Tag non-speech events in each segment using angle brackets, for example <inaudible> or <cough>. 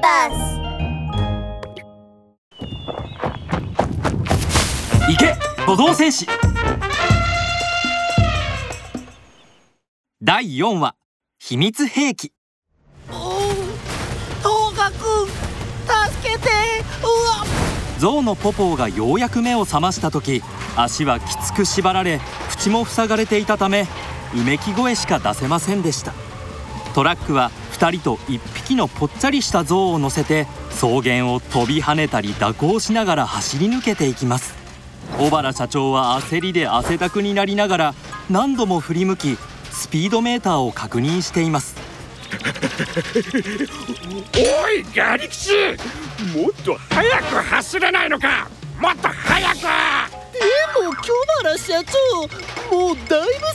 バス。行け歩道戦士第4話秘密兵器。東賀くん助けてうわ象のポポーがようやく目を覚ました時足はきつく縛られ口も塞がれていたためうめき声しか出せませんでした。トラックは2人と1匹のぽっちゃりした象を乗せて草原を飛び跳ねたり蛇行しながら走り抜けていきます。小原社長は焦りで汗だくになりながら何度も振り向きスピードメーターを確認しています。<laughs> おいガリ吉もっと早く走れないのか。もっと早く。でも京原社長もうだいぶ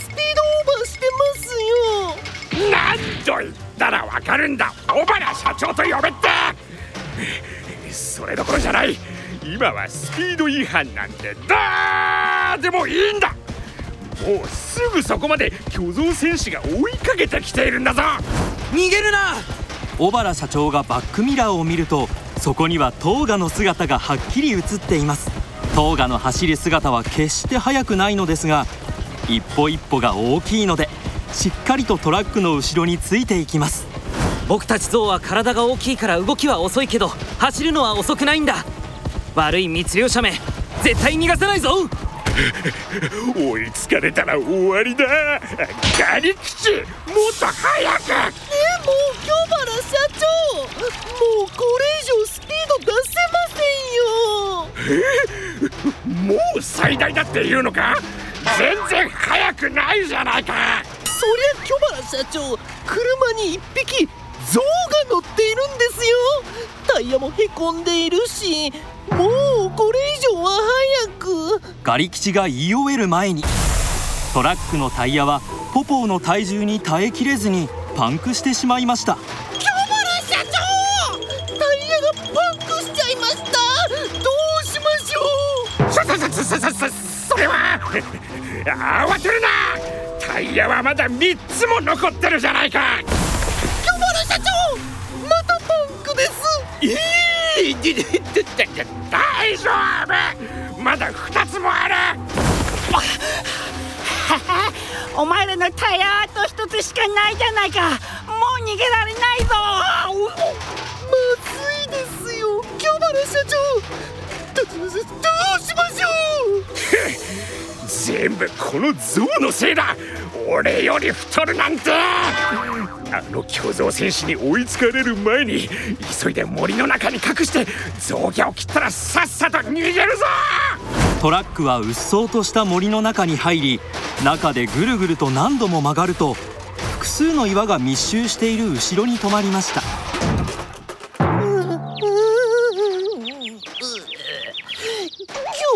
わかるんだ。小原社長と呼べって。それどころじゃない。今はスピード違反なんてだーでもいいんだ。もうすぐそこまで巨像戦士が追いかけてきているんだぞ。逃げるな。小原社長がバックミラーを見るとそこにはトーガの姿がはっきり映っています。トーガの走る姿は決して速くないのですが一歩一歩が大きいのでしっかりとトラックの後ろについていきます。僕たち象は体が大きいから動きは遅いけど走るのは遅くないんだ。悪い密漁者め絶対逃がさないぞ。<laughs> 追いつかれたら終わりだ。ガリ吉もっと早く。でも京原社長。もうこれ以上スピード出せませんよ。<laughs> もう最大だっていうのか？全然速くないじゃないか。そりゃ京原社長車に一匹象が乗っているんですよ。タイヤもへこんでいるしもうこれ以上は早く。ガリ吉が言い終える前にトラックのタイヤはポポーの体重に耐えきれずにパンクしてしまいました。京原社長タイヤがパンクしちゃいました。どうしましょう。そそそそそそそれは <laughs> 慌てるな。タイヤはまだ3つも残ってるじゃないか大丈夫まだ2つもあるお前らのタイヤあと一つしかないじゃないかもう逃げられないぞまずいですよ京原社長どどうしましょう全部この象のせいだ俺より太るなんてあの巨像戦士に追いつかれる前に急いで森の中に隠して象牙を切ったらさっさと逃げるぞ！トラックはうっそうとした森の中に入り中でぐるぐると何度も曲がると複数の岩が密集している後ろに止まりました。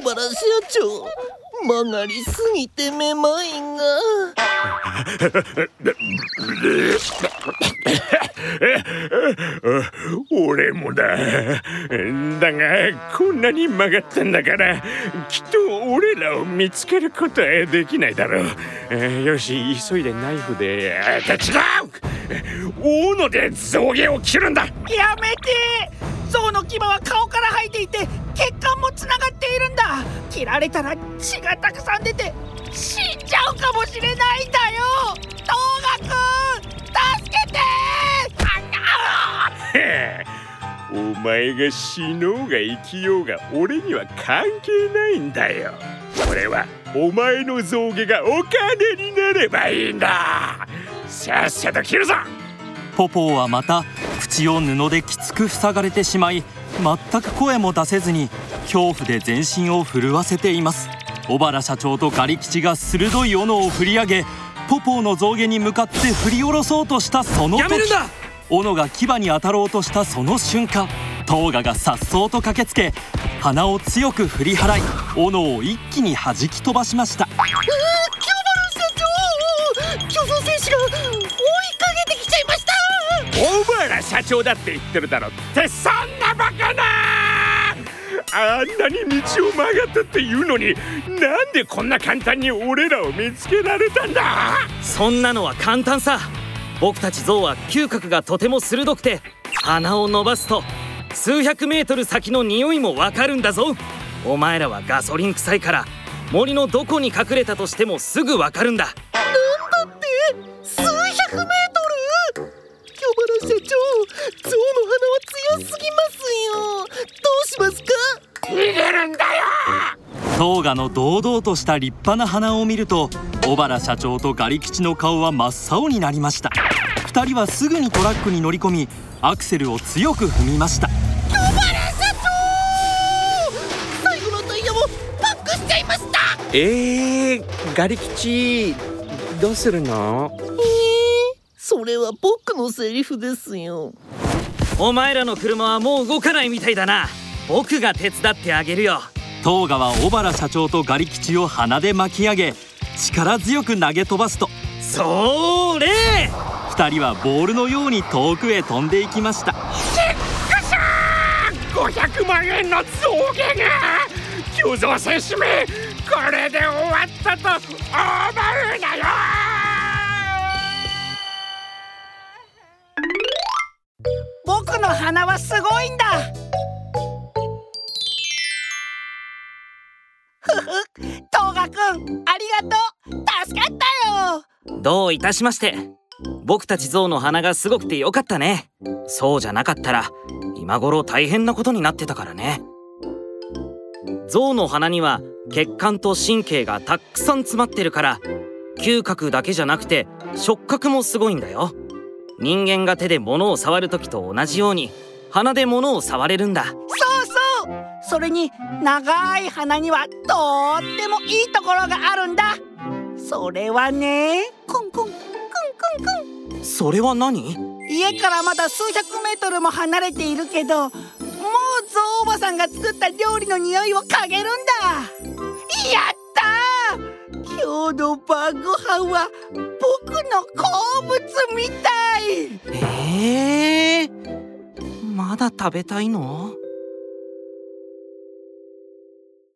京原社長曲がりすぎてめまいが俺もだ。だがこんなに曲がったんだからきっと俺らを見つけることはできないだろう。よし急いでナイフであ違う斧で象牙を切るんだ。やめて！象の牙は顔から生えていて血管もつながっているんだ。切られたら血がたくさん出て死んじゃ前が死のうが生きようが俺には関係ないんだよ。俺はお前の象牙がお金になればいいんだ。さっさと切るぞ。ポポーはまた口を布できつく塞がれてしまい全く声も出せずに恐怖で全身を震わせています。小原社長とガリ吉が鋭い斧を振り上げポポーの象牙に向かって振り下ろそうとしたその時斧が牙に当たろうとしたその瞬間トーガが颯爽と駆けつけ鼻を強く振り払い斧を一気に弾き飛ばしました。京原社長巨像戦士が追いかけてきちゃいました。小原社長だって言ってるだろってそんなバカなあんなに道を曲がったっていうのになんでこんな簡単に俺らを見つけられたんだ。そんなのは簡単さ。僕たち象は嗅覚がとても鋭くて鼻を伸ばすと数百メートル先の匂いもわかるんだぞ。お前らはガソリン臭いから森のどこに隠れたとしてもすぐわかるんだ。だって？数百メートル？巨原社長象の鼻は強すぎますよ。どうしますか？逃げるんだよ！トーガの堂々とした立派な鼻を見ると小原社長とガリ吉の顔は真っ青になりました。2人はすぐにトラックに乗り込みアクセルを強く踏みました。巨原社長最後のタイヤもパックしちゃいました。えー、ガリ吉どうするの？えー、それは僕のセリフですよ。お前らの車はもう動かないみたいだな。僕が手伝ってあげるよ。トーガは小原社長とガリ吉を鼻で巻き上げ力強く投げ飛ばすと。それ2人はボールのように遠くへ飛んでいきました。500万円の増減が急増選手めこれで終わったと思うなよ!僕の鼻はすごいんだ!ふふトーガくんありがとう!助かったよ!どういたしまして僕たち象の鼻がすごくてよかったね。そうじゃなかったら今頃大変なことになってたからね。象の鼻には血管と神経がたくさん詰まってるから嗅覚だけじゃなくて触覚もすごいんだよ。人間が手で物を触る時と同じように鼻で物を触れるんだ。そうそう。それに長い鼻にはとってもいいところがあるんだ。それはねそれは何？家からまだ数百メートルも離れているけどもうゾウおばさんが作った料理の匂いを嗅げるんだ。やったー！今日の晩ご飯は僕の好物みたい。えー、まだ食べたいの？